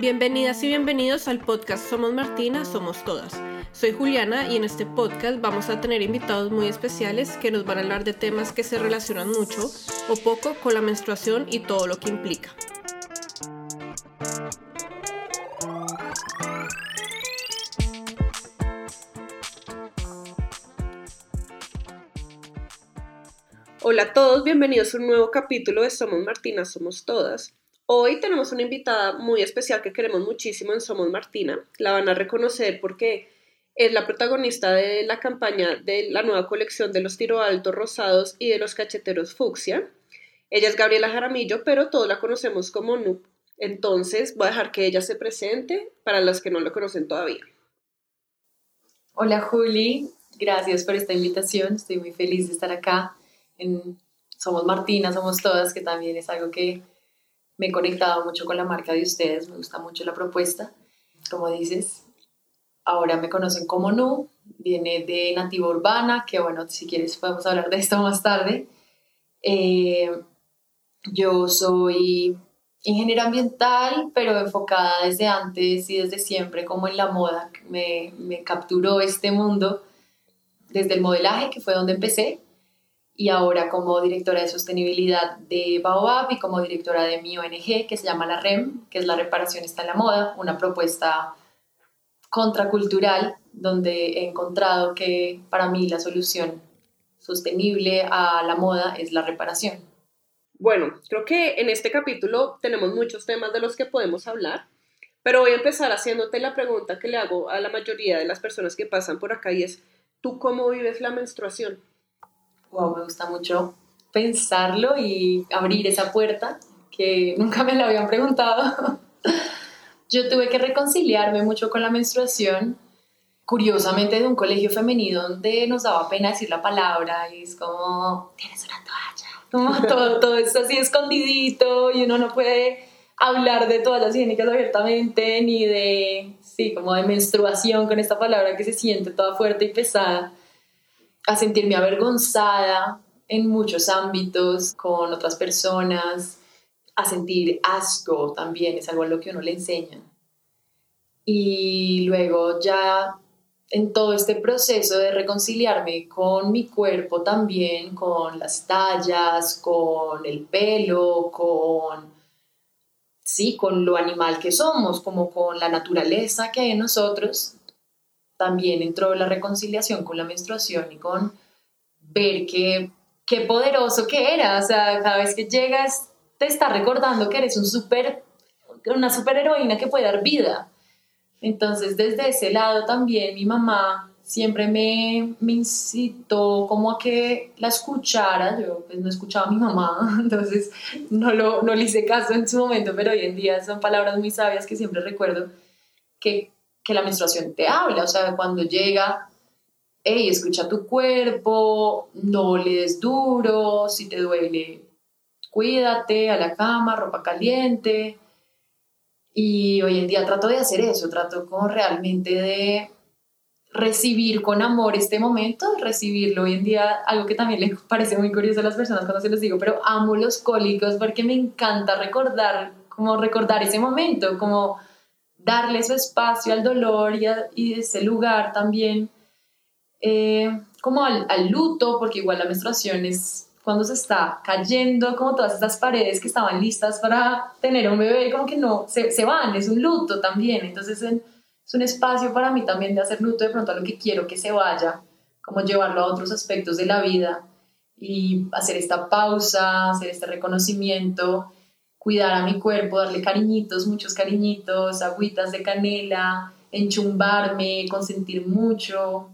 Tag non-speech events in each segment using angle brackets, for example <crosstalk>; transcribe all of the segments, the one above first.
Bienvenidas y bienvenidos al podcast Somos Martina, Somos Todas. Soy Juliana y en este podcast vamos a tener invitados muy especiales que nos van a hablar de temas que se relacionan mucho o poco con la menstruación y todo lo que implica. Hola a todos, bienvenidos a un nuevo capítulo de Somos Martina, Somos Todas. Hoy tenemos una invitada muy especial que queremos muchísimo en Somos Martina. La van a reconocer porque es la protagonista de la campaña de la nueva colección de los tiro altos rosados y de los cacheteros fucsia. Ella es Gabriela Jaramillo, pero todos la conocemos como Nu. Entonces voy a dejar que ella se presente para las que no la conocen todavía. Hola Juli, gracias por esta invitación. Estoy muy feliz de estar acá en Somos Martina, Somos Todas, que también es algo que me he conectado mucho con la marca de ustedes, me gusta mucho la propuesta. Como dices, ahora me conocen como Nu, viene de Nativa Urbana, que bueno, si quieres podemos hablar de esto más tarde. Eh, yo soy ingeniera ambiental, pero enfocada desde antes y desde siempre como en la moda. Me, me capturó este mundo desde el modelaje, que fue donde empecé, y ahora como directora de sostenibilidad de Baobab y como directora de mi ONG que se llama la REM, que es la reparación está en la moda, una propuesta contracultural donde he encontrado que para mí la solución sostenible a la moda es la reparación. Bueno, creo que en este capítulo tenemos muchos temas de los que podemos hablar, pero voy a empezar haciéndote la pregunta que le hago a la mayoría de las personas que pasan por acá y es, ¿tú cómo vives la menstruación? Wow, me gusta mucho pensarlo y abrir esa puerta que <laughs> nunca me la habían preguntado. <laughs> Yo tuve que reconciliarme mucho con la menstruación, curiosamente de un colegio femenino donde nos daba pena decir la palabra y es como, tienes una toalla, <laughs> como todo, todo es así escondidito y uno no puede hablar de toallas higiénicas abiertamente ni de, sí, como de menstruación con esta palabra que se siente toda fuerte y pesada a sentirme avergonzada en muchos ámbitos con otras personas, a sentir asco también, es algo a lo que uno le enseña. Y luego ya en todo este proceso de reconciliarme con mi cuerpo también, con las tallas, con el pelo, con sí, con lo animal que somos, como con la naturaleza que hay en nosotros, también entró la reconciliación con la menstruación y con ver qué, qué poderoso que era. O sea, cada vez que llegas te está recordando que eres un super, una superheroína que puede dar vida. Entonces, desde ese lado también mi mamá siempre me, me incitó como a que la escuchara. Yo pues no escuchaba a mi mamá, <laughs> entonces no, lo, no le hice caso en su momento, pero hoy en día son palabras muy sabias que siempre recuerdo que que la menstruación te habla, o sea, cuando llega, hey, escucha tu cuerpo, no le des duro, si te duele, cuídate, a la cama, ropa caliente. Y hoy en día trato de hacer eso, trato como realmente de recibir con amor este momento, recibirlo hoy en día, algo que también le <laughs> parece muy curioso a las personas cuando se los digo, pero amo los cólicos porque me encanta recordar, como recordar ese momento, como darle su espacio al dolor y, ese lugar también, eh, como al, luto, porque igual la menstruación es cuando se está cayendo, como todas esas paredes que estaban listas para tener un bebé, como que no, se, se van, es un luto también, entonces es un espacio para mí también de hacer luto de pronto a lo que quiero que se vaya, como llevarlo a otros aspectos de la vida y hacer esta pausa, hacer este reconocimiento cuidar a mi cuerpo, darle cariñitos, muchos cariñitos, agüitas de canela, enchumbarme, consentir mucho.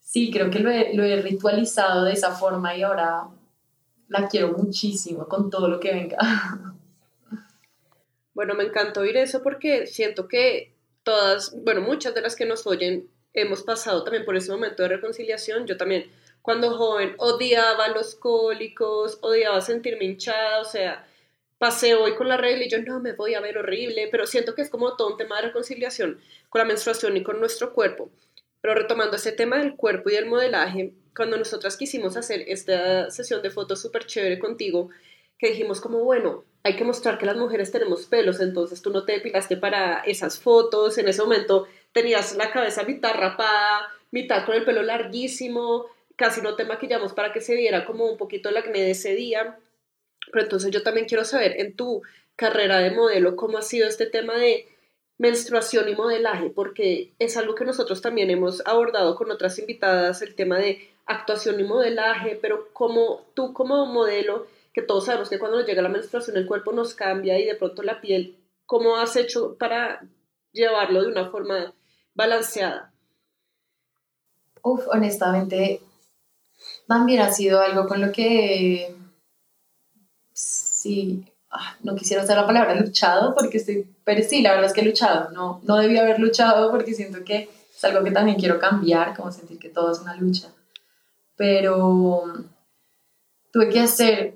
Sí, creo que lo he, lo he ritualizado de esa forma y ahora la quiero muchísimo con todo lo que venga. <laughs> Bueno, me encantó oír eso porque siento que todas, bueno, muchas de las que nos oyen hemos pasado también por ese momento de reconciliación. Yo también, cuando joven, odiaba los cólicos, odiaba sentirme hinchada, o sea, pasé hoy con la regla y yo no me voy a ver horrible, pero siento que es como todo un tema de reconciliación con la menstruación y con nuestro cuerpo. Pero retomando ese tema del cuerpo y del modelaje, cuando nosotras quisimos hacer esta sesión de fotos súper chévere contigo, que dijimos como, bueno, hay que mostrar que las mujeres tenemos pelos, entonces tú no te depilaste para esas fotos, en ese momento tenías la cabeza mitad rapada, mitad con el pelo larguísimo, casi no te maquillamos para que se viera como un poquito el acné de ese día. Pero entonces yo también quiero saber en tu carrera de modelo cómo ha sido este tema de menstruación y modelaje, porque es algo que nosotros también hemos abordado con otras invitadas, el tema de actuación y modelaje, pero como tú como modelo, que todos sabemos que cuando nos llega la menstruación el cuerpo nos cambia y de pronto la piel, ¿cómo has hecho para llevarlo de una forma balanceada? Uf, honestamente, también ha sido algo con lo que sí, ah, no quisiera usar la palabra luchado porque estoy, pero sí, la verdad es que he luchado, no, no debí haber luchado porque siento que es algo que también quiero cambiar, como sentir que todo es una lucha, pero tuve que hacer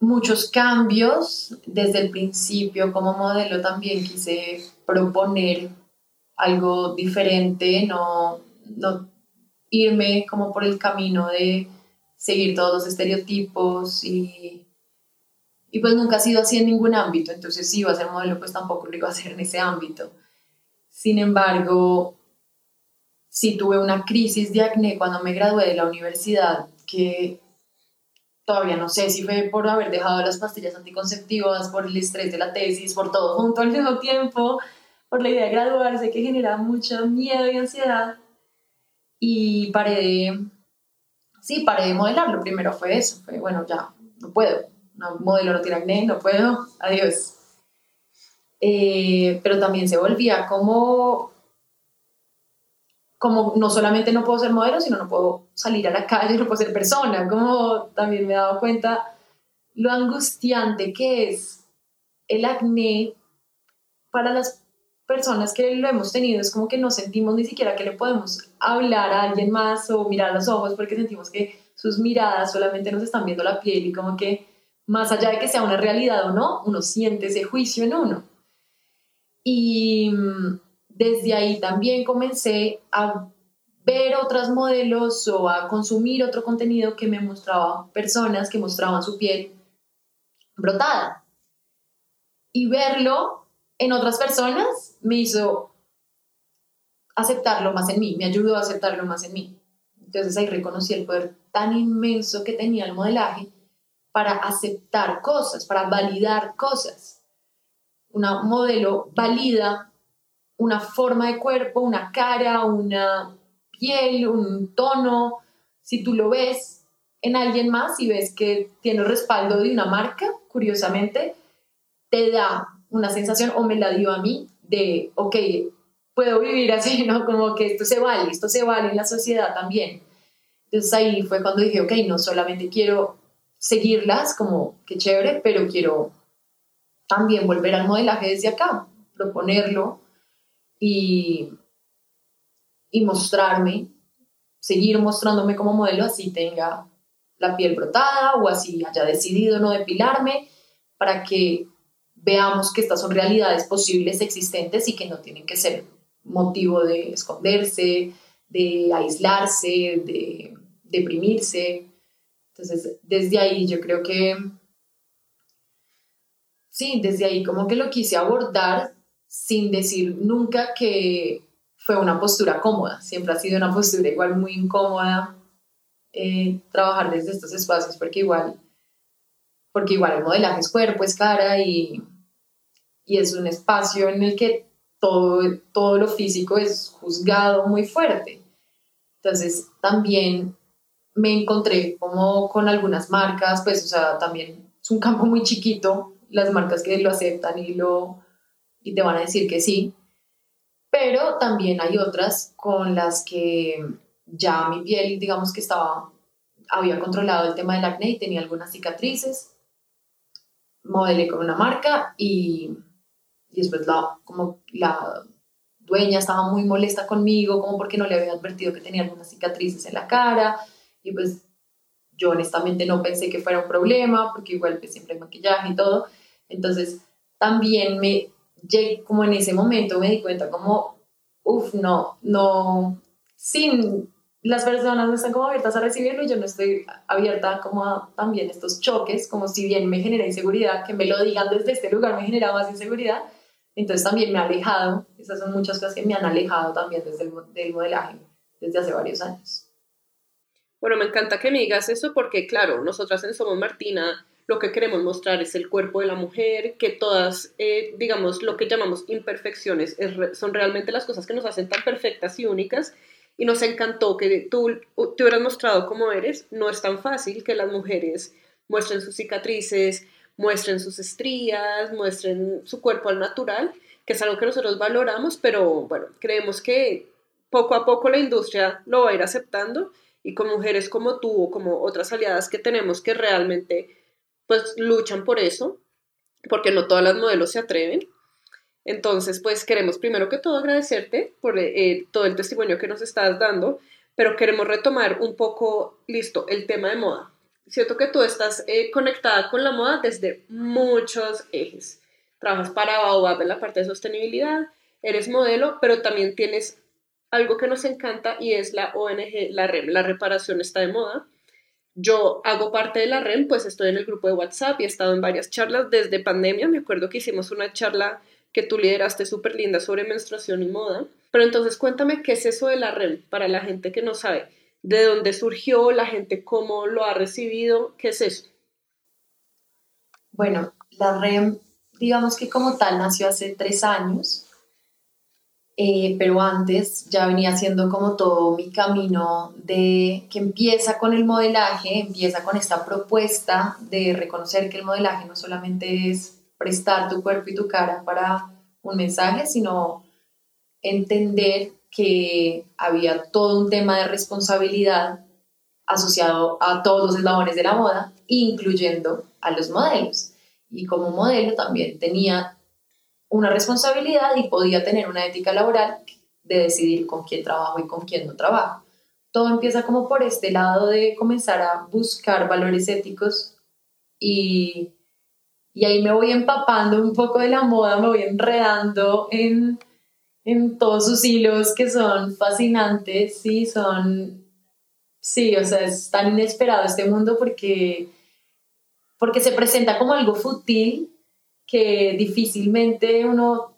muchos cambios desde el principio. Como modelo también quise proponer algo diferente, no, no irme como por el camino de seguir todos los estereotipos y, y pues nunca ha sido así en ningún ámbito, entonces si iba a ser modelo pues tampoco lo iba a hacer en ese ámbito. Sin embargo, sí tuve una crisis de acné cuando me gradué de la universidad que todavía no sé si fue por haber dejado las pastillas anticonceptivas, por el estrés de la tesis, por todo junto al mismo tiempo, por la idea de graduarse que genera mucho miedo y ansiedad. Y paré de, sí, paré de modelar. Lo primero fue eso, fue, bueno, ya, no puedo. No, modelo no tiene acné, no puedo, adiós. Eh, pero también se volvía como, como no solamente no puedo ser modelo, sino no puedo salir a la calle, no puedo ser persona, como también me he dado cuenta lo angustiante que es el acné para las personas que lo hemos tenido, es como que no sentimos ni siquiera que le podemos hablar a alguien más o mirar a los ojos porque sentimos que sus miradas solamente nos están viendo la piel y como que más allá de que sea una realidad o no, uno siente ese juicio en uno. Y mm, desde ahí también comencé a ver otros modelos o a consumir otro contenido que me mostraba personas que mostraban su piel brotada. Y verlo en otras personas me hizo aceptarlo más en mí, me ayudó a aceptarlo más en mí. Entonces ahí reconocí el poder tan inmenso que tenía el modelaje para aceptar cosas, para validar cosas. Una modelo valida una forma de cuerpo, una cara, una piel, un tono. Si tú lo ves en alguien más y ves que tiene respaldo de una marca, curiosamente, te da una sensación, o me la dio a mí, de, ok, puedo vivir así, <laughs> ¿no? Como que esto se vale, esto se vale en la sociedad también. Entonces ahí fue cuando dije, ok, no solamente quiero seguirlas, como que chévere, pero quiero también volver al modelaje desde acá, proponerlo y, y mostrarme, seguir mostrándome como modelo, así tenga la piel brotada o así haya decidido no depilarme, para que veamos que estas son realidades posibles, existentes y que no tienen que ser motivo de esconderse, de aislarse, de deprimirse. Entonces, desde ahí yo creo que, sí, desde ahí como que lo quise abordar sin decir nunca que fue una postura cómoda, siempre ha sido una postura igual muy incómoda eh, trabajar desde estos espacios porque igual, porque igual el modelaje es cuerpo, es cara y, y es un espacio en el que todo, todo lo físico es juzgado muy fuerte. Entonces también me encontré como con algunas marcas, pues, o sea, también es un campo muy chiquito, las marcas que lo aceptan y, lo, y te van a decir que sí, pero también hay otras con las que ya mi piel, digamos que estaba, había controlado el tema del acné y tenía algunas cicatrices, modelé con una marca y, y después la, como la dueña estaba muy molesta conmigo, como porque no le había advertido que tenía algunas cicatrices en la cara, y pues yo honestamente no pensé que fuera un problema, porque igual pues siempre hay maquillaje y todo. Entonces también me como en ese momento me di cuenta como, uff, no, no, sin las personas no están como abiertas a recibirlo y yo no estoy abierta como a también estos choques, como si bien me genera inseguridad, que me lo digan desde este lugar me genera más inseguridad, entonces también me ha alejado, esas son muchas cosas que me han alejado también desde el del modelaje desde hace varios años. Bueno, me encanta que me digas eso porque, claro, nosotras en Somos Martina lo que queremos mostrar es el cuerpo de la mujer, que todas, eh, digamos, lo que llamamos imperfecciones son realmente las cosas que nos hacen tan perfectas y únicas. Y nos encantó que tú te hubieras mostrado cómo eres. No es tan fácil que las mujeres muestren sus cicatrices, muestren sus estrías, muestren su cuerpo al natural, que es algo que nosotros valoramos, pero bueno, creemos que poco a poco la industria lo va a ir aceptando y con mujeres como tú o como otras aliadas que tenemos que realmente pues luchan por eso, porque no todas las modelos se atreven. Entonces, pues queremos primero que todo agradecerte por eh, todo el testimonio que nos estás dando, pero queremos retomar un poco, listo, el tema de moda. Siento que tú estás eh, conectada con la moda desde muchos ejes. Trabajas para Baobab en la parte de sostenibilidad, eres modelo, pero también tienes algo que nos encanta y es la ONG, la REM, la reparación está de moda. Yo hago parte de la REM, pues estoy en el grupo de WhatsApp y he estado en varias charlas desde pandemia. Me acuerdo que hicimos una charla que tú lideraste súper linda sobre menstruación y moda. Pero entonces cuéntame qué es eso de la REM para la gente que no sabe. ¿De dónde surgió? ¿La gente cómo lo ha recibido? ¿Qué es eso? Bueno, la REM, digamos que como tal, nació hace tres años eh, pero antes ya venía haciendo como todo mi camino de que empieza con el modelaje, empieza con esta propuesta de reconocer que el modelaje no solamente es prestar tu cuerpo y tu cara para un mensaje, sino entender que había todo un tema de responsabilidad asociado a todos los eslabones de la moda, incluyendo a los modelos. Y como modelo también tenía una responsabilidad y podía tener una ética laboral de decidir con quién trabajo y con quién no trabajo. Todo empieza como por este lado de comenzar a buscar valores éticos y, y ahí me voy empapando un poco de la moda, me voy enredando en, en todos sus hilos que son fascinantes, sí, son, sí, o sea, es tan inesperado este mundo porque, porque se presenta como algo fútil que difícilmente uno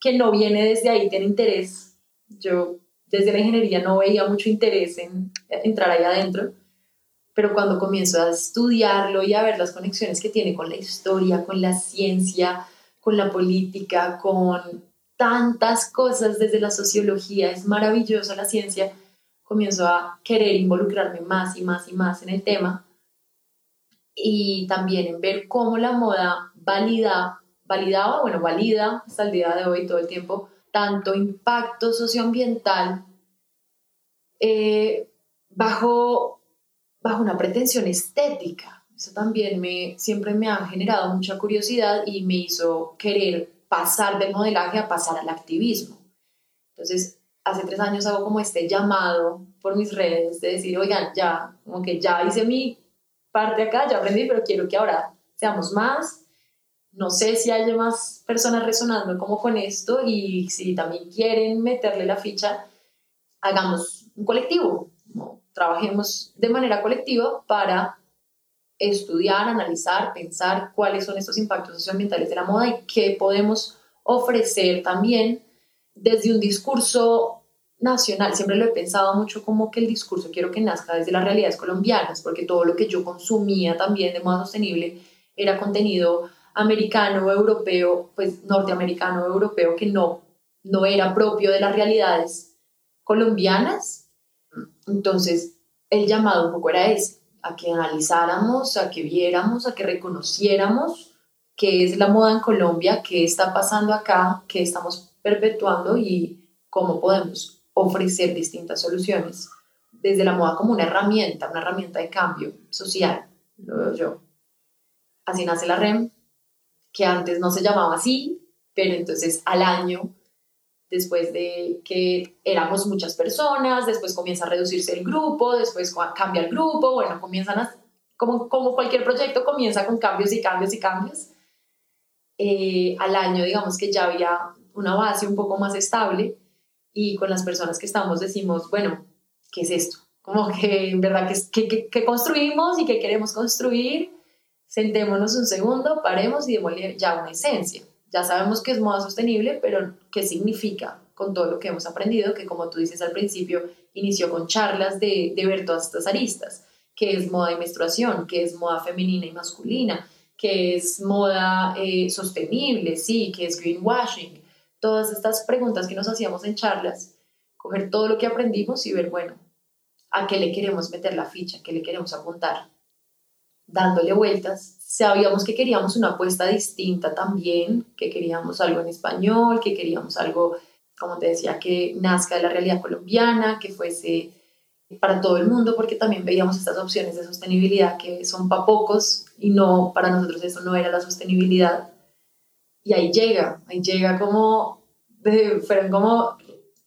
que no viene desde ahí tiene interés. Yo desde la ingeniería no veía mucho interés en entrar ahí adentro, pero cuando comienzo a estudiarlo y a ver las conexiones que tiene con la historia, con la ciencia, con la política, con tantas cosas desde la sociología, es maravillosa la ciencia, comienzo a querer involucrarme más y más y más en el tema y también en ver cómo la moda valida, validaba, bueno, valida hasta el día de hoy todo el tiempo, tanto impacto socioambiental eh, bajo, bajo una pretensión estética. Eso también me, siempre me ha generado mucha curiosidad y me hizo querer pasar del modelaje a pasar al activismo. Entonces, hace tres años hago como este llamado por mis redes de decir, oigan, ya, como que ya hice mi parte acá, ya aprendí, pero quiero que ahora seamos más, no sé si haya más personas resonando como con esto y si también quieren meterle la ficha, hagamos un colectivo, trabajemos de manera colectiva para estudiar, analizar, pensar cuáles son estos impactos socioambientales de la moda y qué podemos ofrecer también desde un discurso nacional. Siempre lo he pensado mucho como que el discurso quiero que nazca desde las realidades colombianas, porque todo lo que yo consumía también de moda sostenible era contenido americano europeo, pues norteamericano europeo que no, no era propio de las realidades colombianas. Entonces, el llamado un poco era ese, a que analizáramos, a que viéramos, a que reconociéramos qué es la moda en Colombia, qué está pasando acá, qué estamos perpetuando y cómo podemos ofrecer distintas soluciones desde la moda como una herramienta, una herramienta de cambio social, lo veo yo. Así nace la REM, que antes no se llamaba así, pero entonces al año, después de que éramos muchas personas, después comienza a reducirse el grupo, después cambia el grupo, bueno, comienzan a, como, como cualquier proyecto, comienza con cambios y cambios y cambios. Eh, al año, digamos que ya había una base un poco más estable y con las personas que estamos decimos, bueno, ¿qué es esto? Como que en verdad, ¿qué, qué, construimos y qué queremos construir? Sentémonos un segundo, paremos y démosle ya una esencia. Ya sabemos que es moda sostenible, pero ¿qué significa con todo lo que hemos aprendido? Que como tú dices al principio, inició con charlas de, ver todas estas aristas. ¿Qué es moda y menstruación? ¿Qué es moda femenina y masculina? ¿Qué es moda eh, sostenible? Sí, ¿qué es greenwashing? Todas estas preguntas que nos hacíamos en charlas, coger todo lo que aprendimos y ver, bueno, a qué le queremos meter la ficha, qué le queremos apuntar. Dándole vueltas, sabíamos que queríamos una apuesta distinta también, que queríamos algo en español, que queríamos algo, como te decía, que nazca de la realidad colombiana, que fuese para todo el mundo, porque también veíamos estas opciones de sostenibilidad que son para pocos y no, para nosotros eso no era la sostenibilidad. Y ahí llega, ahí llega como, fueron como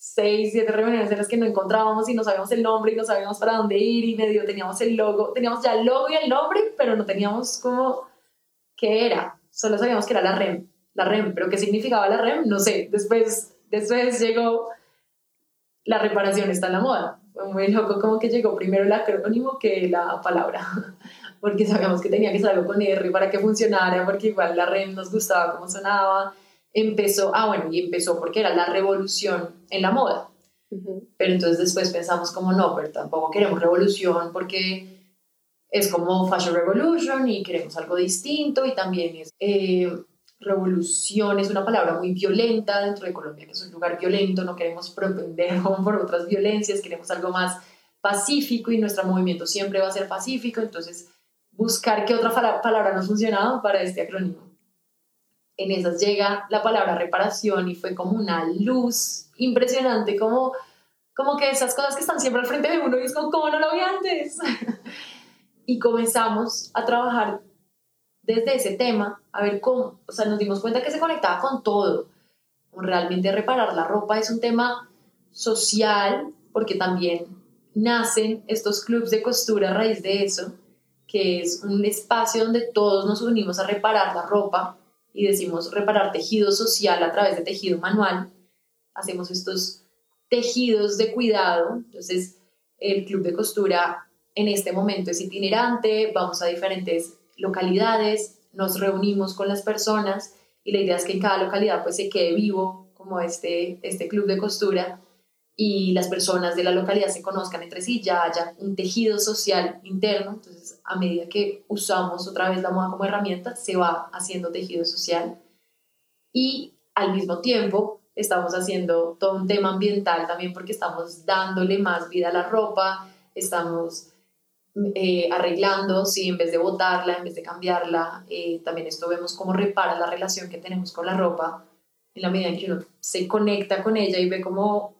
seis, siete reuniones en las que no encontrábamos y no sabíamos el nombre y no sabíamos para dónde ir y medio teníamos el logo, teníamos ya el logo y el nombre, pero no teníamos como qué era, solo sabíamos que era la REM, la REM, pero qué significaba la REM, no sé, después, después llegó la reparación está en la moda, fue muy loco como que llegó primero el acrónimo que la palabra, <laughs> porque sabíamos que tenía que ser algo con R para que funcionara, porque igual la REM nos gustaba cómo sonaba, empezó, ah bueno, y empezó porque era la revolución en la moda. Pero entonces después pensamos como no, pero tampoco queremos revolución porque es como Fashion Revolution y queremos algo distinto y también es... Eh, revolución es una palabra muy violenta dentro de Colombia, que es un lugar violento, no queremos propender <laughs> por otras violencias, queremos algo más pacífico y nuestro movimiento siempre va a ser pacífico, entonces buscar qué otra palabra nos funcionaba para este acrónimo en esas llega la palabra reparación y fue como una luz impresionante, como, como que esas cosas que están siempre al frente de uno y es como, ¿cómo no lo vi antes? <laughs> y comenzamos a trabajar desde ese tema, a ver cómo, o sea, nos dimos cuenta que se conectaba con todo. Realmente reparar la ropa es un tema social, porque también nacen estos clubes de costura a raíz de eso, que es un espacio donde todos nos unimos a reparar la ropa y decimos reparar tejido social a través de tejido manual. Hacemos estos tejidos de cuidado. Entonces, el club de costura en este momento es itinerante, vamos a diferentes localidades, nos reunimos con las personas y la idea es que en cada localidad pues se quede vivo como este, este club de costura y las personas de la localidad se conozcan entre sí, ya haya un tejido social interno, entonces a medida que usamos otra vez la moda como herramienta, se va haciendo tejido social. Y al mismo tiempo estamos haciendo todo un tema ambiental también porque estamos dándole más vida a la ropa, estamos eh, arreglando, sí, en vez de botarla, en vez de cambiarla, eh, también esto vemos cómo repara la relación que tenemos con la ropa en la medida en que uno se conecta con ella y ve cómo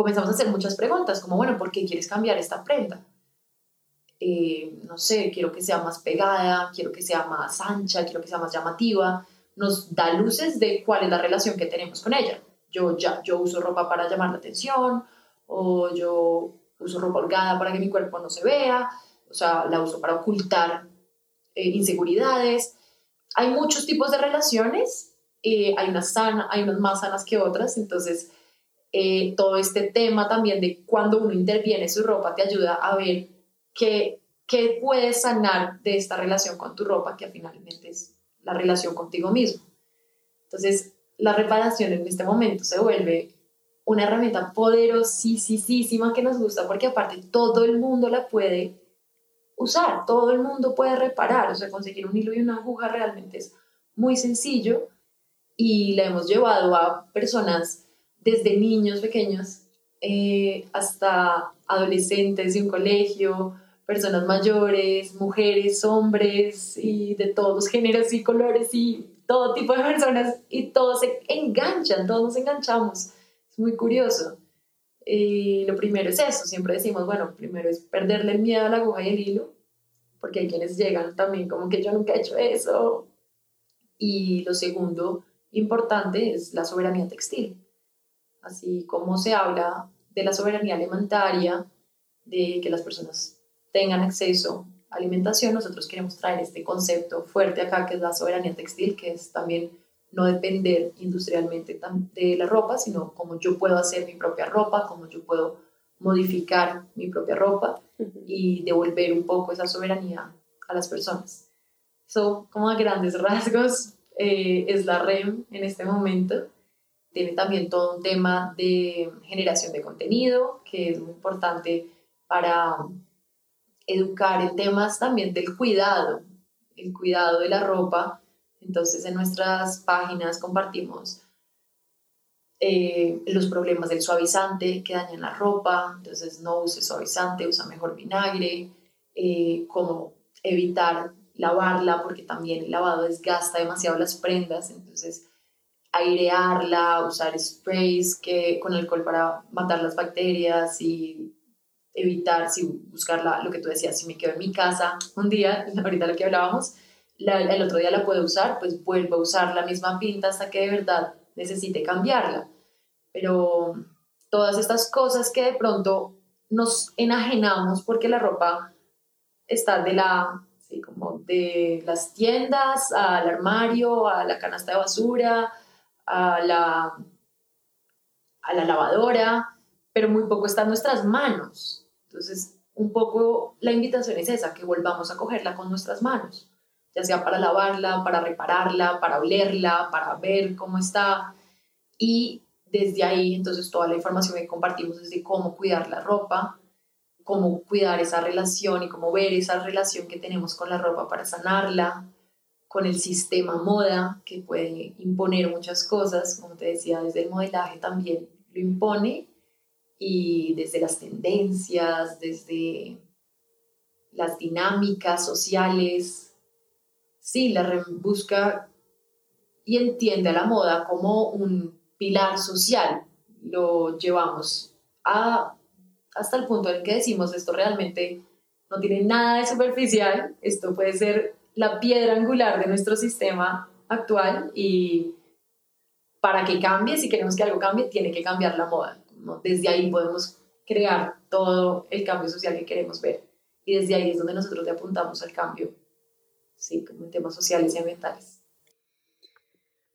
comenzamos a hacer muchas preguntas, como, bueno, ¿por qué quieres cambiar esta prenda? Eh, no sé, quiero que sea más pegada, quiero que sea más ancha, quiero que sea más llamativa, nos da luces de cuál es la relación que tenemos con ella. Yo ya, yo uso ropa para llamar la atención, o yo uso ropa holgada para que mi cuerpo no se vea, o sea, la uso para ocultar eh, inseguridades. Hay muchos tipos de relaciones, eh, hay, unas sana, hay unas más sanas que otras, entonces eh, todo este tema también de cuando uno interviene su ropa te ayuda a ver qué, qué puedes sanar de esta relación con tu ropa, que finalmente es la relación contigo mismo. Entonces, la reparación en este momento se vuelve una herramienta poderosísima que nos gusta porque aparte todo el mundo la puede usar, todo el mundo puede reparar, o sea, conseguir un hilo y una aguja realmente es muy sencillo y la hemos llevado a personas desde niños pequeños eh, hasta adolescentes de un colegio, personas mayores, mujeres, hombres y de todos los géneros y colores y todo tipo de personas y todos se enganchan, todos nos enganchamos. Es muy curioso. Y lo primero es eso, siempre decimos, bueno, primero es perderle el miedo a la aguja y el hilo, porque hay quienes llegan también como que yo nunca he hecho eso. Y lo segundo importante es la soberanía textil así como se habla de la soberanía alimentaria, de que las personas tengan acceso a alimentación, nosotros queremos traer este concepto fuerte acá, que es la soberanía textil, que es también no depender industrialmente de la ropa, sino cómo yo puedo hacer mi propia ropa, cómo yo puedo modificar mi propia ropa y devolver un poco esa soberanía a las personas. Eso, como a grandes <laughs> rasgos, eh, es la REM en este momento. Tiene también todo un tema de generación de contenido, que es muy importante para educar en temas también del cuidado, el cuidado de la ropa. Entonces en nuestras páginas compartimos eh, los problemas del suavizante que dañan la ropa, entonces no use suavizante, usa mejor vinagre, eh, cómo evitar lavarla porque también el lavado desgasta demasiado las prendas, entonces airearla, usar sprays que, con alcohol para matar las bacterias y evitar, si buscar lo que tú decías, si me quedo en mi casa un día, <laughs> ahorita lo que hablábamos, el otro día la puedo usar, pues vuelvo a usar la misma pinta hasta que de verdad necesite cambiarla. Pero todas estas cosas que de pronto nos enajenamos porque la ropa está de la como de las tiendas al armario, a la canasta de basura, a la, a la lavadora, pero muy poco está en nuestras manos. Entonces, un poco la invitación es esa, que volvamos a cogerla con nuestras manos, ya sea para lavarla, para repararla, para olerla, para ver cómo está. Y desde ahí, entonces, toda la información que compartimos es de cómo cuidar la ropa, cómo cuidar esa relación y cómo ver esa relación que tenemos con la ropa para sanarla, con el sistema moda que puede imponer muchas cosas, como te decía, desde el modelaje también lo impone y desde las tendencias, desde las dinámicas sociales. Sí, la busca y entiende a la moda como un pilar social. Lo llevamos a, hasta el punto en el que decimos esto realmente no tiene nada de superficial, esto puede ser la piedra angular de nuestro sistema actual y para que cambie, si queremos que algo cambie, tiene que cambiar la moda. Desde ahí podemos crear todo el cambio social que queremos ver. Y desde ahí es donde nosotros le apuntamos al cambio, sí, como en temas sociales y ambientales.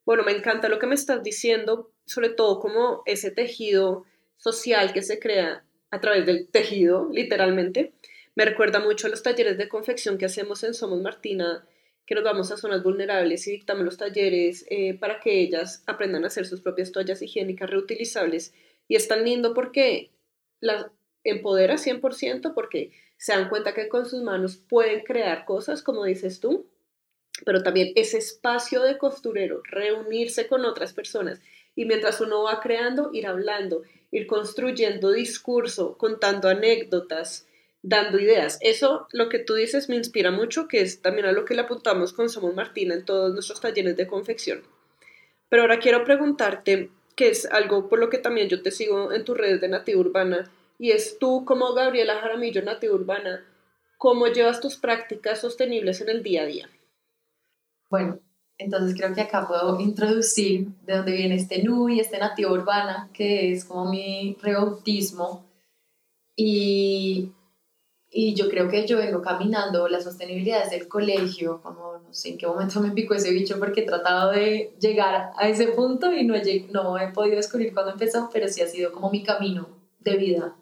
Bueno, me encanta lo que me estás diciendo, sobre todo como ese tejido social que se crea a través del tejido, literalmente. Me recuerda mucho a los talleres de confección que hacemos en Somos Martina, que nos vamos a zonas vulnerables y dictamos los talleres eh, para que ellas aprendan a hacer sus propias toallas higiénicas reutilizables. Y es tan lindo porque las empodera 100%, porque se dan cuenta que con sus manos pueden crear cosas, como dices tú, pero también ese espacio de costurero, reunirse con otras personas y mientras uno va creando, ir hablando, ir construyendo discurso, contando anécdotas, dando ideas. Eso, lo que tú dices, me inspira mucho, que es también a lo que le apuntamos con Somos Martina en todos nuestros talleres de confección. Pero ahora quiero preguntarte, que es algo por lo que también yo te sigo en tus redes de Nativa Urbana, y es tú como Gabriela Jaramillo, Nativa Urbana, ¿cómo llevas tus prácticas sostenibles en el día a día? Bueno, entonces creo que acá puedo introducir de dónde viene este NUI, este Nativa Urbana, que es como mi rebautismo. Y y yo creo que yo vengo caminando la sostenibilidad desde el colegio, como no sé en qué momento me picó ese bicho porque he tratado de llegar a ese punto y no he, no he podido descubrir cuándo empezó, pero sí ha sido como mi camino de vida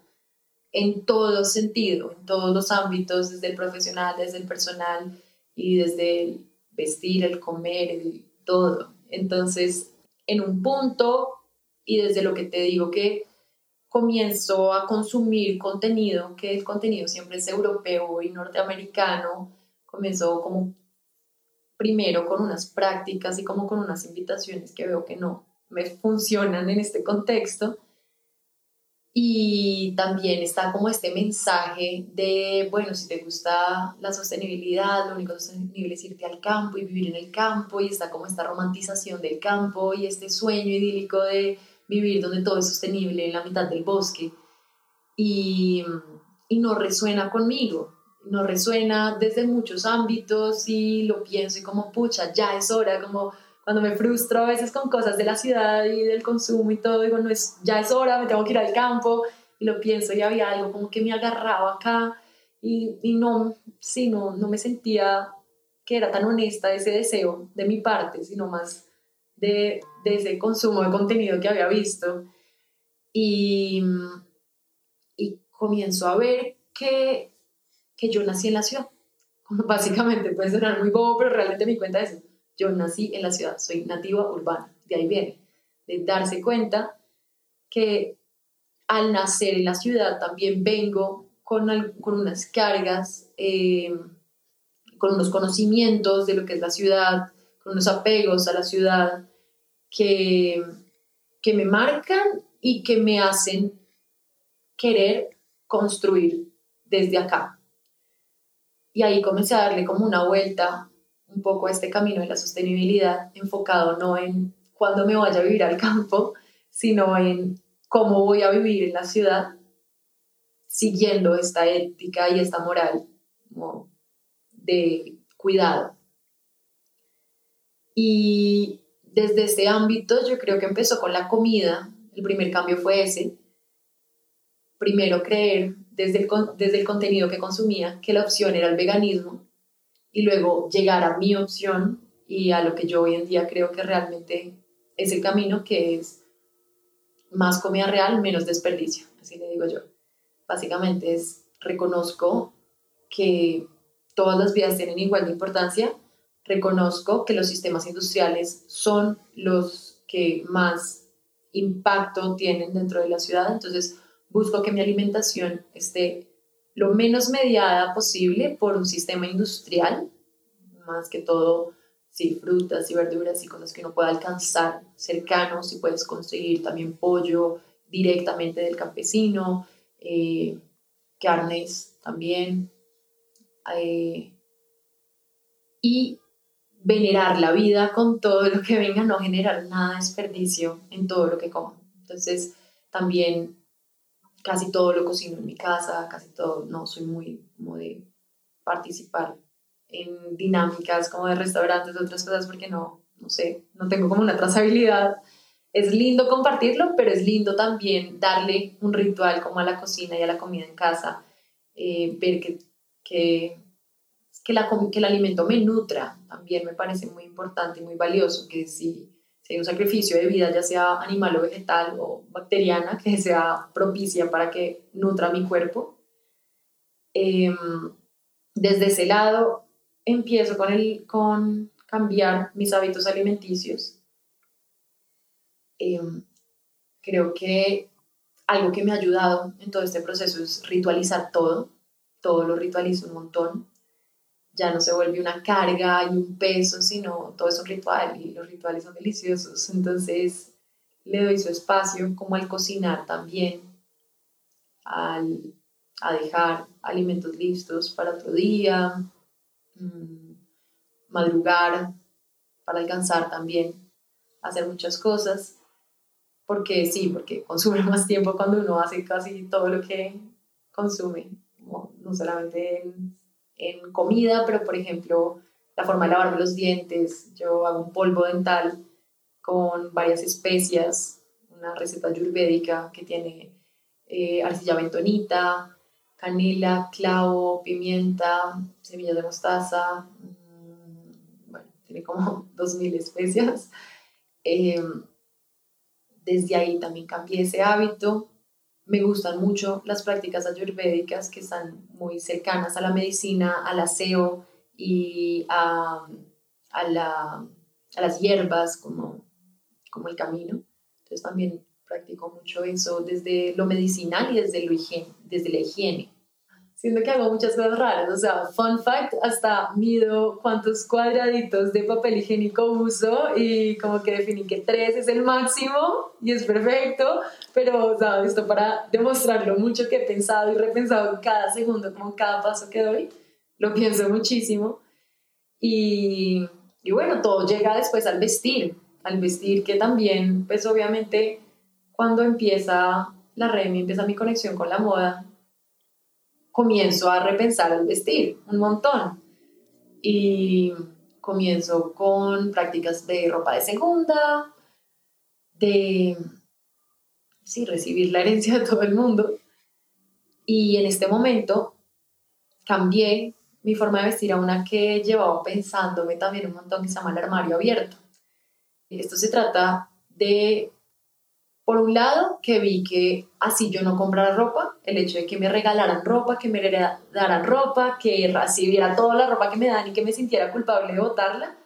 en todo sentido, en todos los ámbitos, desde el profesional, desde el personal y desde el vestir, el comer, el todo. Entonces, en un punto y desde lo que te digo que comienzo a consumir contenido, que el contenido siempre es europeo y norteamericano, comenzó como primero con unas prácticas y como con unas invitaciones que veo que no me funcionan en este contexto. Y también está como este mensaje de, bueno, si te gusta la sostenibilidad, lo único sostenible es irte al campo y vivir en el campo, y está como esta romantización del campo y este sueño idílico de vivir donde todo es sostenible en la mitad del bosque y, y no resuena conmigo, no resuena desde muchos ámbitos y lo pienso y como, pucha, ya es hora, como cuando me frustro a veces con cosas de la ciudad y del consumo y todo, digo, no es, ya es hora, me tengo que ir al campo y lo pienso y había algo como que me agarraba acá y, y no, sí, no, no me sentía que era tan honesta ese deseo de mi parte, sino más de, ese consumo de contenido que había visto. Y, y comienzo a ver que, que yo nací en la ciudad. <laughs> Básicamente puede sonar muy bobo, pero realmente me cuenta eso. Yo nací en la ciudad, soy nativa urbana, de ahí viene, de darse cuenta que al nacer en la ciudad también vengo con, con unas cargas, eh, con unos conocimientos de lo que es la ciudad, con unos apegos a la ciudad que, que me marcan y que me hacen querer construir desde acá. Y ahí comencé a darle como una vuelta un poco a este camino de la sostenibilidad, enfocado no en cuándo me vaya a vivir al campo, sino en cómo voy a vivir en la ciudad siguiendo esta ética y esta moral de cuidado. Y desde este ámbito yo creo que empezó con la comida, el primer cambio fue ese, primero creer desde el, desde el contenido que consumía que la opción era el veganismo y luego llegar a mi opción y a lo que yo hoy en día creo que realmente es el camino, que es más comida real, menos desperdicio, así le digo yo. Básicamente es, reconozco que todas las vidas tienen igual de importancia, reconozco que los sistemas industriales son los que más impacto tienen dentro de la ciudad, entonces busco que mi alimentación esté lo menos mediada posible por un sistema industrial, más que todo, sí, frutas y verduras y cosas que uno pueda alcanzar cercanos y puedes conseguir también pollo directamente del campesino, eh, carnes también, eh, y venerar la vida con todo lo que venga, no generar nada de desperdicio en todo lo que como. Entonces, también casi todo lo cocino en mi casa, casi todo, no soy muy como de participar en dinámicas como de restaurantes, otras cosas, porque no, no sé, no tengo como una trazabilidad. Es lindo compartirlo, pero es lindo también darle un ritual como a la cocina y a la comida en casa, eh, ver que, que, que, la, que el alimento me nutra, también me parece muy importante y muy valioso, que si si hay un sacrificio de vida, ya sea animal o vegetal o bacteriana, que sea propicia para que nutra mi cuerpo. Em, desde ese lado empiezo con, el, con cambiar mis hábitos alimenticios. Em, creo que algo que me ha ayudado en todo este proceso es ritualizar todo. Todo lo ritualizo un montón ya no se vuelve una carga y un peso, sino todo es un ritual y los rituales son deliciosos. Entonces le doy su espacio como al cocinar también, al, a dejar alimentos listos para otro día, mm, madrugar para alcanzar también, hacer muchas cosas, porque sí, porque consume <laughs> más tiempo cuando uno hace casi todo lo que consume, no solamente en en comida, pero por ejemplo, la forma de lavarme los dientes, yo hago un polvo dental con varias especias, una receta ayurvédica que tiene eh, arcilla bentonita, canela, clavo, pimienta, semillas de mostaza, mm, bueno, tiene como <laughs> 2.000 especias. Em, desde ahí también cambié ese hábito me gustan mucho las prácticas ayurvédicas que están muy cercanas a la medicina, al aseo y a, a, la, a las hierbas como, como el camino. Entonces también practico mucho eso desde lo medicinal y desde, lo higiene, desde la higiene siento que hago muchas cosas raras. O sea, fun fact, hasta mido cuántos cuadraditos de papel higiénico uso y como que definí que tres es el máximo y es perfecto, pero, o sea, esto para demostrar lo mucho que he pensado y repensado cada segundo, como cada paso que doy, lo pienso muchísimo. Y, y bueno, todo llega después al vestir, al vestir que también, pues obviamente, cuando empieza la REMI, empieza mi conexión con la moda, comienzo a repensar el vestir un montón. Y comienzo con prácticas de ropa de segunda, de sí, recibir la herencia de todo el mundo. Y en este momento cambié mi forma de vestir a una que llevaba pensándome también un montón que se llama el armario abierto. Esto se trata de por un lado, que vi que así yo no comprara ropa, el hecho de que me regalaran ropa, que me daran ropa, que recibiera toda la ropa que me dan y que me sintiera culpable de botarla,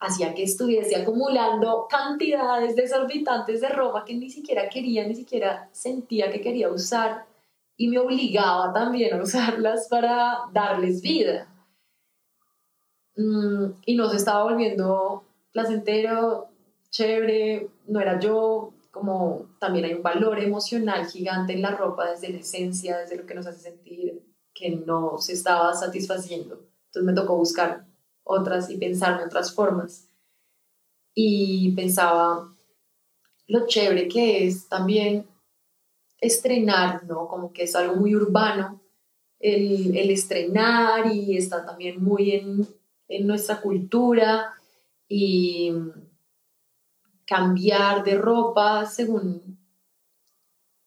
hacía que estuviese acumulando cantidades desorbitantes de ropa que ni siquiera quería, ni siquiera sentía que quería usar y me obligaba también a usarlas para darles vida. Mm, y no se estaba volviendo placentero, chévere, no era yo, como también hay un valor emocional gigante en la ropa desde la esencia, desde lo que nos hace sentir que no se estaba satisfaciendo. Entonces me tocó buscar otras y pensar en otras formas. Y pensaba lo chévere que es también estrenar, ¿no? Como que es algo muy urbano el, el estrenar y está también muy en, en nuestra cultura y cambiar de ropa según,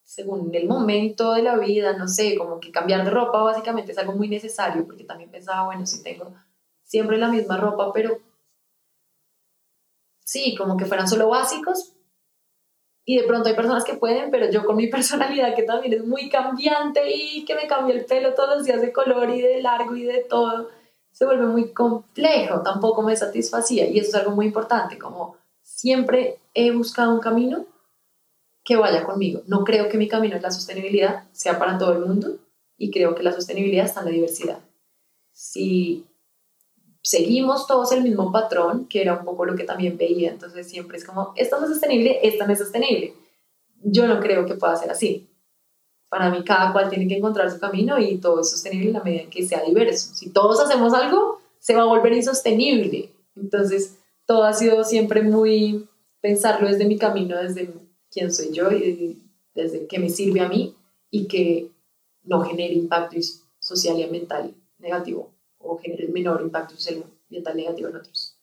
según el momento de la vida, no sé, como que cambiar de ropa básicamente es algo muy necesario, porque también pensaba, bueno, si tengo siempre la misma ropa, pero sí, como que fueran solo básicos. Y de pronto hay personas que pueden, pero yo con mi <laughs> personalidad que también es muy cambiante y que me cambia el pelo todos los días de color y de largo y de todo, se vuelve muy complejo, tampoco me satisfacía. Y eso es algo muy importante, como siempre he buscado un camino que vaya conmigo. No creo que mi camino en la sostenibilidad sea para todo el mundo y creo que la sostenibilidad está en la diversidad. Si seguimos todos el mismo patrón, que era un poco lo que también veía, entonces siempre es como, esto no es sostenible, esto no es sostenible. Yo no creo que pueda ser así. Para mí cada cual tiene que encontrar su camino y todo es sostenible en la medida en que sea diverso. Si todos hacemos algo, se va a volver insostenible. Entonces, todo ha sido siempre muy pensarlo desde mi camino, desde quién soy yo y desde qué me sirve a mí y que no genere impacto social y ambiental negativo o genere el menor impacto social y ambiental negativo en otros.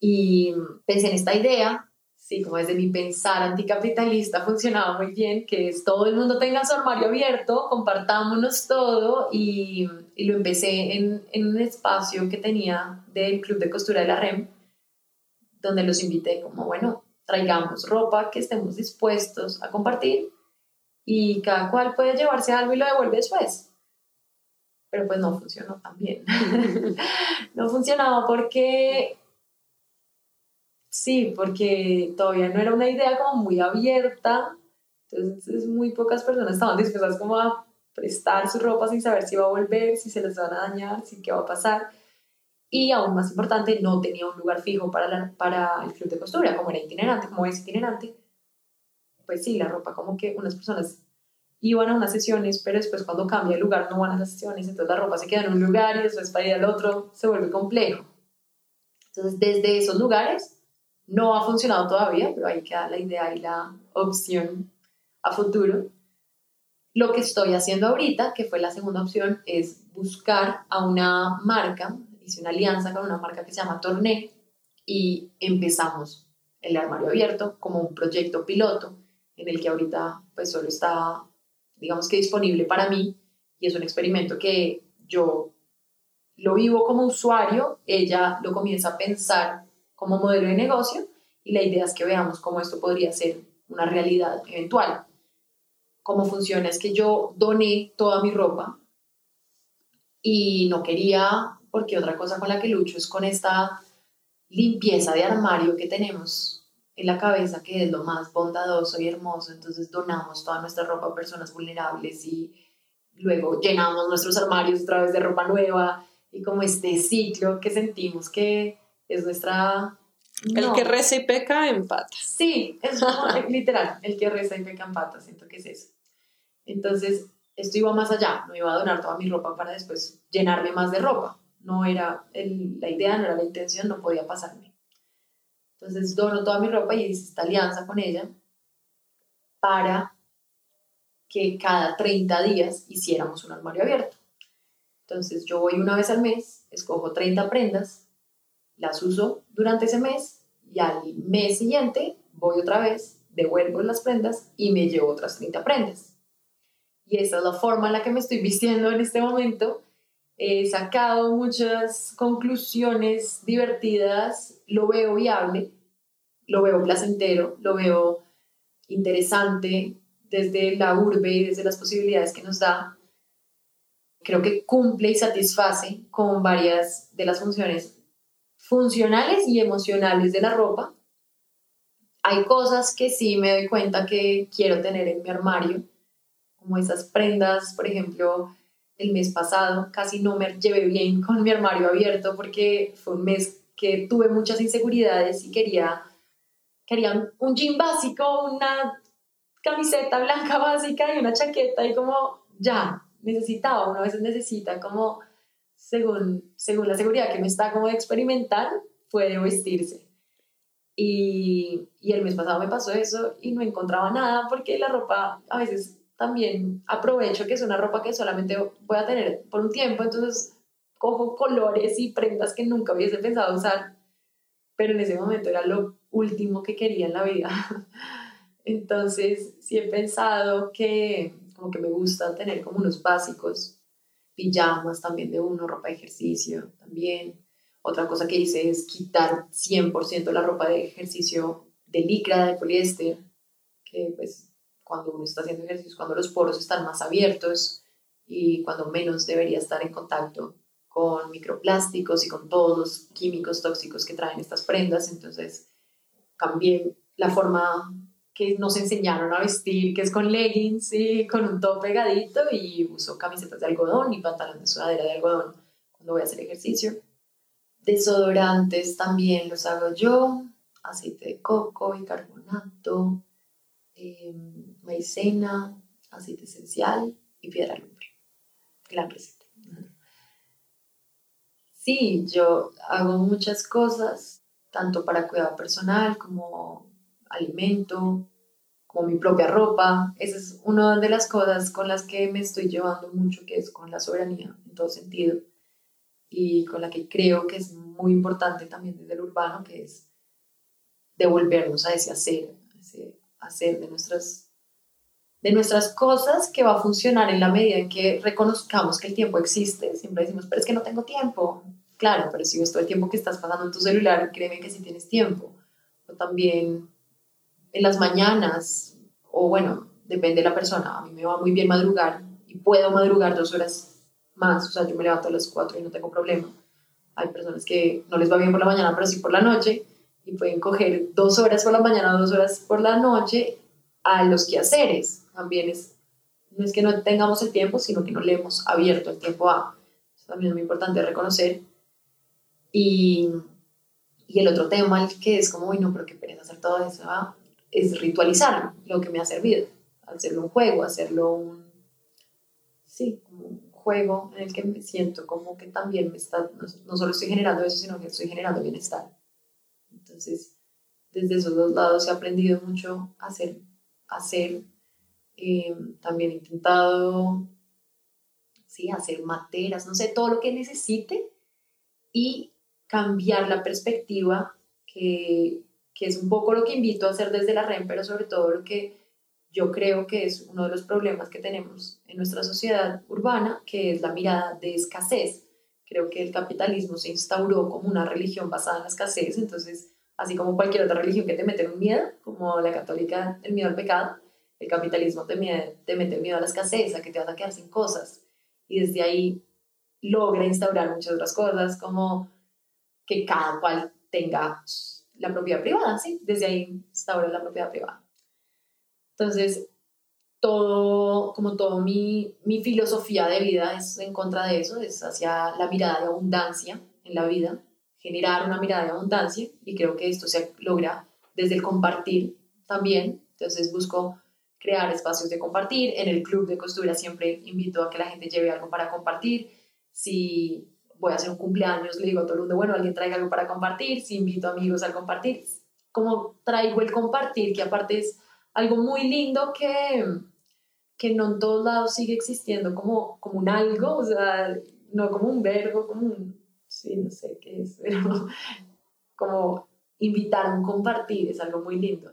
Y pensé en esta idea, sí, como desde mi pensar anticapitalista funcionaba muy bien, que es todo el mundo tenga su armario abierto, compartámonos todo y, y lo empecé en, en un espacio que tenía del Club de Costura de la REM, donde los invité como, bueno, traigamos ropa que estemos dispuestos a compartir y cada cual puede llevarse algo y lo devuelve después. Pero pues no funcionó tan bien. <laughs> no funcionaba porque, sí, porque todavía no era una idea como muy abierta, entonces muy pocas personas estaban dispuestas como a prestar su ropa sin saber si va a volver, si se les van a dañar, si qué va a pasar y aún más importante, no tenía un lugar fijo para, la, para el club de costura, como era itinerante, como es itinerante, pues sí, la ropa como que unas personas iban a unas sesiones, pero después cuando cambia el lugar no van a las sesiones, entonces la ropa se queda en un lugar y después para ir al otro se vuelve complejo. Entonces, desde esos lugares no ha funcionado todavía, pero ahí queda la idea y la opción a futuro. Lo que estoy haciendo ahorita, que fue la segunda opción, es buscar a una marca hice una alianza con una marca que se llama Torné y empezamos el armario abierto como un proyecto piloto en el que ahorita pues solo está, digamos que disponible para mí y es un experimento que yo lo vivo como usuario, ella lo comienza a pensar como modelo de negocio y la idea es que veamos cómo esto podría ser una realidad eventual. Cómo funciona es que yo doné toda mi ropa y no quería porque otra cosa con la que lucho es con esta limpieza de armario que tenemos en la cabeza, que es lo más bondadoso y hermoso, entonces donamos toda nuestra ropa a personas vulnerables y luego llenamos nuestros armarios otra vez de ropa nueva y como este ciclo que sentimos que es nuestra... El que reza y peca empata. Sí, es <laughs> literal, el que reza y peca empata, siento que es eso. Entonces, esto iba más allá, no iba a donar toda mi ropa para después llenarme más de ropa, no era la idea, no era la intención, no podía pasarme. Entonces dono toda mi ropa y hice esta alianza con ella para que cada 30 días hiciéramos un armario abierto. Entonces yo voy una vez al mes, escojo 30 prendas, las uso durante ese mes y al mes siguiente voy otra vez, devuelvo las prendas y me llevo otras 30 prendas. Y esa es la forma en la que me estoy <laughs> vistiendo en este momento he sacado muchas conclusiones divertidas, lo veo viable, lo veo placentero, lo veo interesante desde la urbe y desde las posibilidades que nos da. Creo que cumple y satisface con varias de las funciones funcionales y emocionales de la ropa. Hay cosas que sí me doy cuenta que quiero tener en mi armario, como esas prendas, por ejemplo, el mes pasado casi no me llevé bien con mi armario abierto porque fue un mes que tuve muchas inseguridades y quería, quería un jean básico, una camiseta blanca <laughs> básica y una chaqueta y como ya, necesitaba, uno a veces necesita como según, según la seguridad que me está como de experimentar, puede vestirse. Y, y el mes pasado me pasó eso y no encontraba nada porque la ropa a veces también aprovecho que es una ropa que solamente voy a tener por un tiempo, entonces cojo colores y prendas que nunca hubiese pensado usar, pero en ese momento era lo último que quería en la vida. <laughs> Entonces, sí he pensado que como que me gusta tener como unos básicos, pijamas también de uno, ropa de ejercicio también. Otra cosa que hice es quitar 100% la ropa de ejercicio de licra, de poliéster, que pues cuando uno está haciendo ejercicio, cuando los poros están más abiertos y cuando menos debería estar en contacto con microplásticos y con todos los químicos tóxicos que traen estas prendas. Entonces cambié la forma que nos enseñaron a vestir, que es con leggings y con un top pegadito y uso camisetas de algodón y pantalón de sudadera de algodón cuando voy a hacer ejercicio. Desodorantes también los hago yo, aceite de coco, bicarbonato, eh, maicena, aceite esencial y piedra lumbre. Gran receta. Sí, yo hago muchas cosas, tanto para cuidado personal como alimento, como mi propia ropa. Esa es una de las cosas con las que me estoy llevando mucho, que es con la soberanía en todo sentido y con la que creo que es muy importante también desde el urbano, que es devolvernos a ese hacer, hacer de nuestras de nuestras cosas que va a funcionar en la medida en que reconozcamos que el tiempo existe. Siempre decimos, pero es que no tengo tiempo. Claro, pero si ves todo el tiempo que estás pasando en tu celular, créeme que sí tienes tiempo. O también en las mañanas, o bueno, depende de la persona. A mí me va muy bien madrugar y puedo madrugar dos horas más. O sea, yo me levanto a las cuatro y no tengo problema. Hay personas que no les va bien por la mañana, pero sí por la noche y pueden coger dos horas por la mañana, dos horas por la noche a los quehaceres también es, no es que no tengamos el tiempo, sino que no le hemos abierto el tiempo a. Eso también es muy importante reconocer. Y, y el otro tema, el que es como, uy, no, pero qué pereza hacer todo eso, es ritualizar lo que me ha servido. Hacerlo un juego, hacerlo un. Sí, un juego en el que me siento como que también me está. No, no solo estoy generando eso, sino que estoy generando bienestar. Entonces, desde esos dos lados he aprendido mucho a hacer, hacer eh, también he intentado, sí, hacer materas, no sé, todo lo que necesite y cambiar la perspectiva, que, que es un poco lo que invito a hacer desde la REM, pero sobre todo lo que yo creo que es uno de los problemas que tenemos en nuestra sociedad urbana, que es la mirada de escasez. Creo que el capitalismo se instauró como una religión basada en la escasez, entonces, así como cualquier otra religión que te mete un miedo, como la católica, el miedo al pecado, el capitalismo te, te mete miedo a la escasez, a que te vas a quedar sin cosas. Y desde ahí logra instaurar muchas otras cosas, como que cada cual tenga la propiedad privada, ¿sí? Desde ahí instaura la propiedad privada. Entonces, todo, como todo mi, mi filosofía de vida es en contra de eso, es hacia la mirada de abundancia en la vida, generar una mirada de abundancia, y creo que esto se logra desde el compartir también. Entonces, busco crear espacios de compartir. En el club de costura siempre invito a que la gente lleve algo para compartir. Si voy a hacer un cumpleaños, le digo a todo el mundo, bueno, alguien traiga algo para compartir. Si invito amigos a compartir, como traigo el compartir, que aparte es algo muy lindo que, que no en todos lados sigue existiendo como, como un algo, o sea, no como un verbo, como un, sí, no sé qué es, <laughs> pero como invitar a un compartir es algo muy lindo.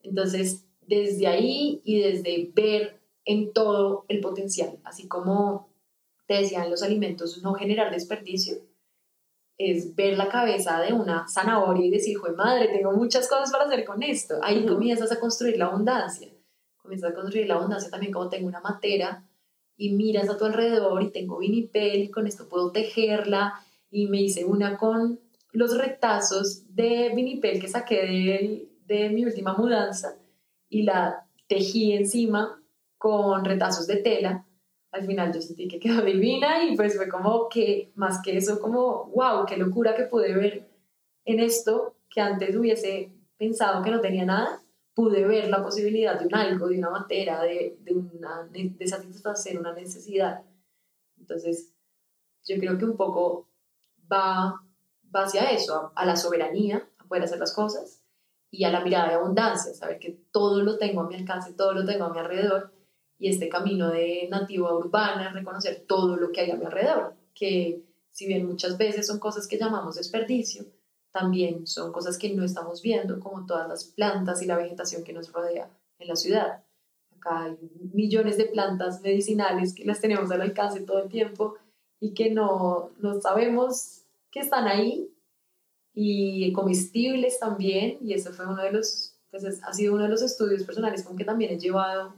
Entonces, desde ahí y desde ver en todo el potencial, así como te decían los alimentos, no generar desperdicio, es ver la cabeza de una zanahoria y decir, joder, madre, tengo muchas cosas para hacer con esto. Ahí comienzas a construir la abundancia. Comienzas a construir la abundancia también como tengo una matera y miras a tu alrededor y tengo vinipel y con esto puedo tejerla y me hice una con los retazos de vinipel que saqué de, de mi última mudanza y la tejí encima con retazos de tela al final yo sentí que quedó divina y pues fue como que, más que eso, como, wow, qué locura que pude ver en esto que antes hubiese pensado que no tenía nada, pude ver la posibilidad de un algo, de una materia, de, de, una, de satisfacer una necesidad. Entonces, yo creo que un poco va, va hacia eso, a, la soberanía, a poder hacer las cosas y a la mirada de abundancia, saber que todo lo tengo a mi alcance, todo lo tengo a mi alrededor y este camino de nativa urbana, reconocer todo lo que hay a mi alrededor, que si bien muchas veces son cosas que llamamos desperdicio, también son cosas que no estamos viendo, como todas las plantas y la vegetación que nos rodea en la ciudad. Acá hay millones de plantas medicinales que las tenemos al alcance todo el tiempo y que no, no sabemos que están ahí. Y comestibles también y eso fue uno de los pues ha sido uno de los estudios personales con que también he llevado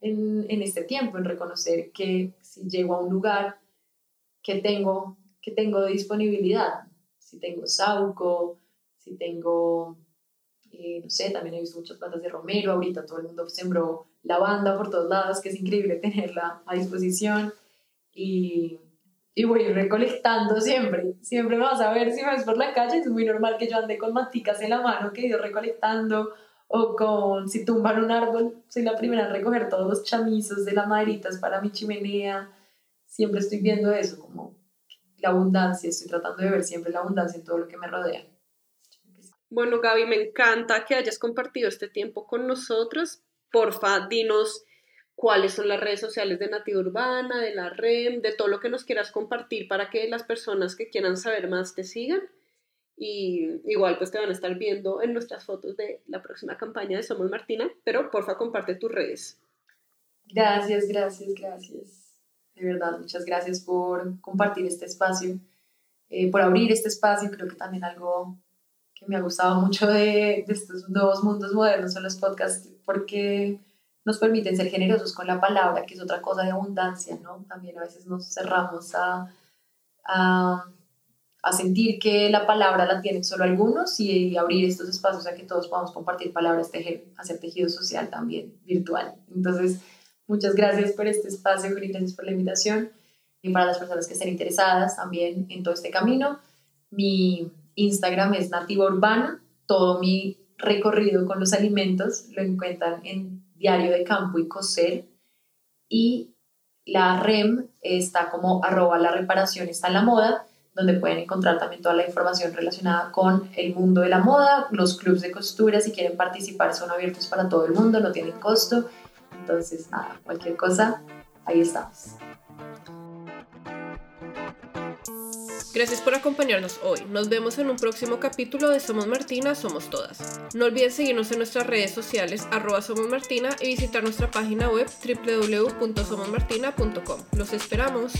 en, en, este tiempo, en reconocer que si llego a un lugar que tengo, que tengo disponibilidad, si tengo sauco, si tengo, eh, no sé, también he visto muchas plantas de romero, ahorita todo el mundo sembró lavanda por todos lados, que es increíble <laughs> tenerla a disposición y, y voy recolectando siempre, siempre vas a ver si ves por la calle, es muy normal que yo ande con maticas en la mano que he ido recolectando o con si tumban un árbol, soy la primera en recoger todos los chamizos de las maderitas para mi chimenea. Siempre estoy viendo eso, como la abundancia, estoy tratando de ver siempre la abundancia en todo lo que me rodea. Bueno, Gaby, me encanta que hayas compartido este tiempo con nosotros. Porfa, dinos cuáles son las redes sociales de Nativa Urbana, de la REM, de todo lo que nos quieras compartir para que las personas que quieran saber más te sigan. Y igual pues te van a estar viendo en nuestras fotos de la próxima campaña de Somos Martina, pero porfa comparte tus redes. Gracias, gracias, gracias. De verdad, muchas gracias por compartir este espacio, eh, por abrir este espacio. Creo que también algo que me ha gustado mucho de, de estos nuevos mundos modernos son los podcasts, porque nos permiten ser generosos con la palabra, que es otra cosa de abundancia, ¿no? También a veces nos cerramos a, a a sentir que la palabra la tienen solo algunos y, abrir estos espacios a que todos podamos compartir palabras, tejer, hacer tejido social también virtual. Entonces, muchas gracias por este espacio, gracias por la invitación y para las personas que estén interesadas también en todo este camino. Mi Instagram es Nativa Urbana, todo mi recorrido con los alimentos lo encuentran en Diario de Campo y Coser y la REM está como arroba la reparación está en la moda donde pueden encontrar también toda la información relacionada con el mundo de la moda. Los clubes de costura, si quieren participar, son abiertos para todo el mundo, no tienen costo. Entonces, nada, cualquier cosa, ahí estamos. Gracias por acompañarnos hoy. Nos vemos en un próximo capítulo de Somos Martina, Somos Todas. No olviden seguirnos en nuestras redes sociales, arroba Martina, y visitar nuestra página web www.somosmartina.com. Los esperamos.